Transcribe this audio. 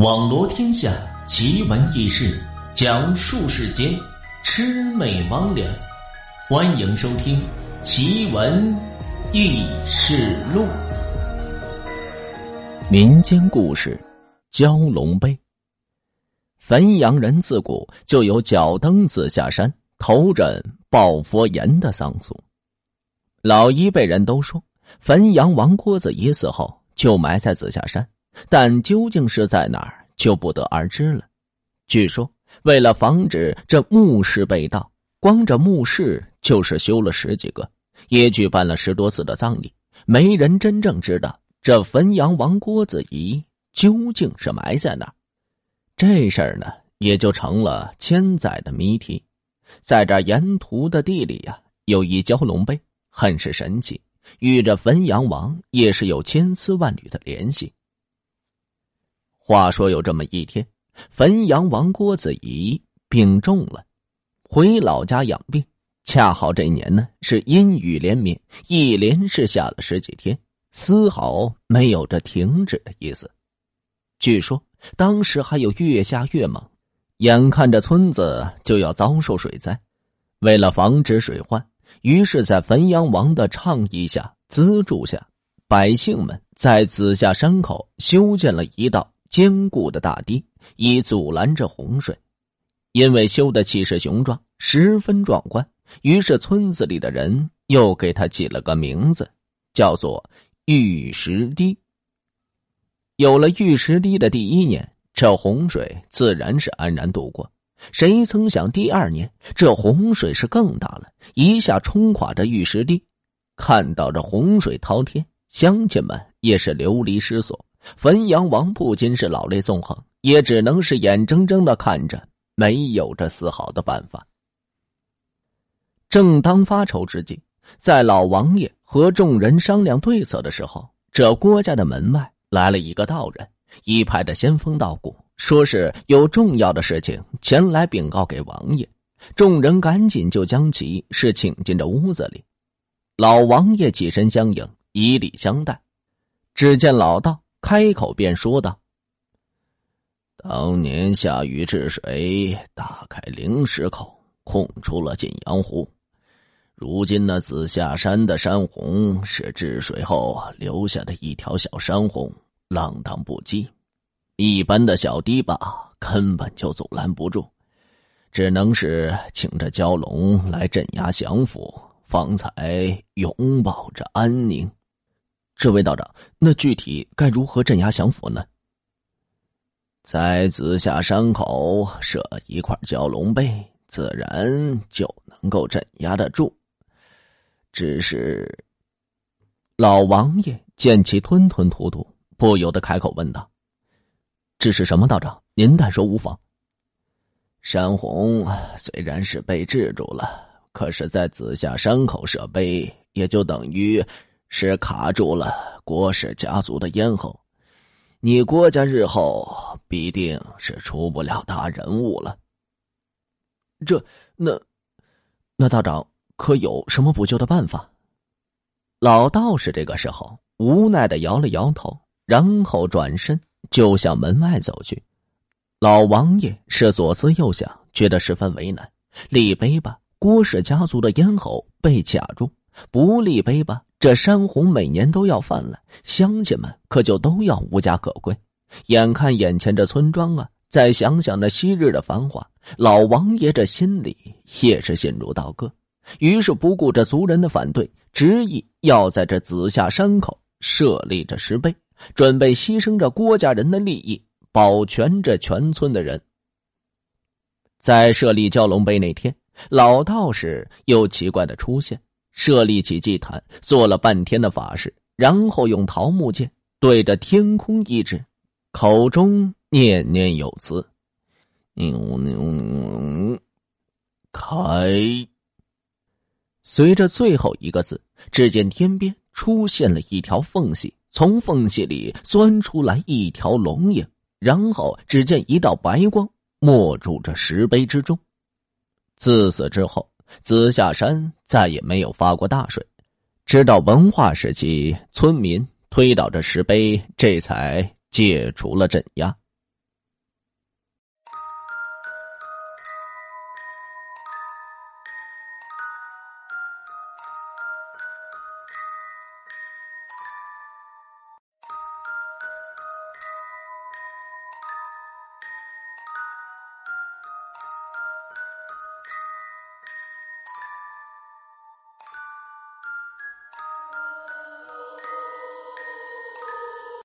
网罗天下奇闻异事，讲述世间魑魅魍魉。欢迎收听《奇闻异事录》民间故事《蛟龙碑》。汾阳人自古就有脚蹬子下山、头枕抱佛岩的丧俗。老一辈人都说，汾阳王郭子仪死后就埋在子下山。但究竟是在哪儿，就不得而知了。据说，为了防止这墓室被盗，光这墓室就是修了十几个，也举办了十多次的葬礼，没人真正知道这汾阳王郭子仪究竟是埋在哪儿。这事儿呢，也就成了千载的谜题。在这沿途的地里呀，有一蛟龙碑，很是神奇，与这汾阳王也是有千丝万缕的联系。话说有这么一天，汾阳王郭子仪病重了，回老家养病。恰好这一年呢是阴雨连绵，一连是下了十几天，丝毫没有这停止的意思。据说当时还有越下越猛，眼看着村子就要遭受水灾。为了防止水患，于是，在汾阳王的倡议下、资助下，百姓们在子下山口修建了一道。坚固的大堤以阻拦着洪水，因为修的气势雄壮，十分壮观，于是村子里的人又给他起了个名字，叫做玉石堤。有了玉石堤的第一年，这洪水自然是安然度过。谁曾想第二年，这洪水是更大了，一下冲垮这玉石堤。看到这洪水滔天，乡亲们也是流离失所。汾阳王不仅是老泪纵横，也只能是眼睁睁的看着，没有着丝毫的办法。正当发愁之际，在老王爷和众人商量对策的时候，这郭家的门外来了一个道人，一派的仙风道骨，说是有重要的事情前来禀告给王爷。众人赶紧就将其是请进这屋子里。老王爷起身相迎，以礼相待。只见老道。开口便说道：“当年下雨治水，打开灵石口，空出了晋阳湖。如今那紫下山的山洪是治水后留下的一条小山洪，浪荡不羁，一般的小堤坝根本就阻拦不住，只能是请着蛟龙来镇压降服，方才永保着安宁。”这位道长，那具体该如何镇压降服呢？在紫霞山口设一块蛟龙碑，自然就能够镇压得住。只是老王爷见其吞吞吐吐，不由得开口问道：“这是什么道长？您但说无妨。”山洪虽然是被制住了，可是，在紫霞山口设碑，也就等于……是卡住了郭氏家族的咽喉，你郭家日后必定是出不了大人物了。这那那道长可有什么补救的办法？老道士这个时候无奈的摇了摇头，然后转身就向门外走去。老王爷是左思右想，觉得十分为难。立碑吧，郭氏家族的咽喉被卡住；不立碑吧。这山洪每年都要泛滥，乡亲们可就都要无家可归。眼看眼前这村庄啊，再想想那昔日的繁华，老王爷这心里也是心如刀割。于是不顾这族人的反对，执意要在这子夏山口设立这石碑，准备牺牲着郭家人的利益，保全这全村的人。在设立蛟龙碑那天，老道士又奇怪的出现。设立起祭坛，做了半天的法事，然后用桃木剑对着天空一指，口中念念有词：“牛牛，开！”随着最后一个字，只见天边出现了一条缝隙，从缝隙里钻出来一条龙影，然后只见一道白光没入这石碑之中。自此之后。紫下山再也没有发过大水，直到文化时期，村民推倒这石碑，这才解除了镇压。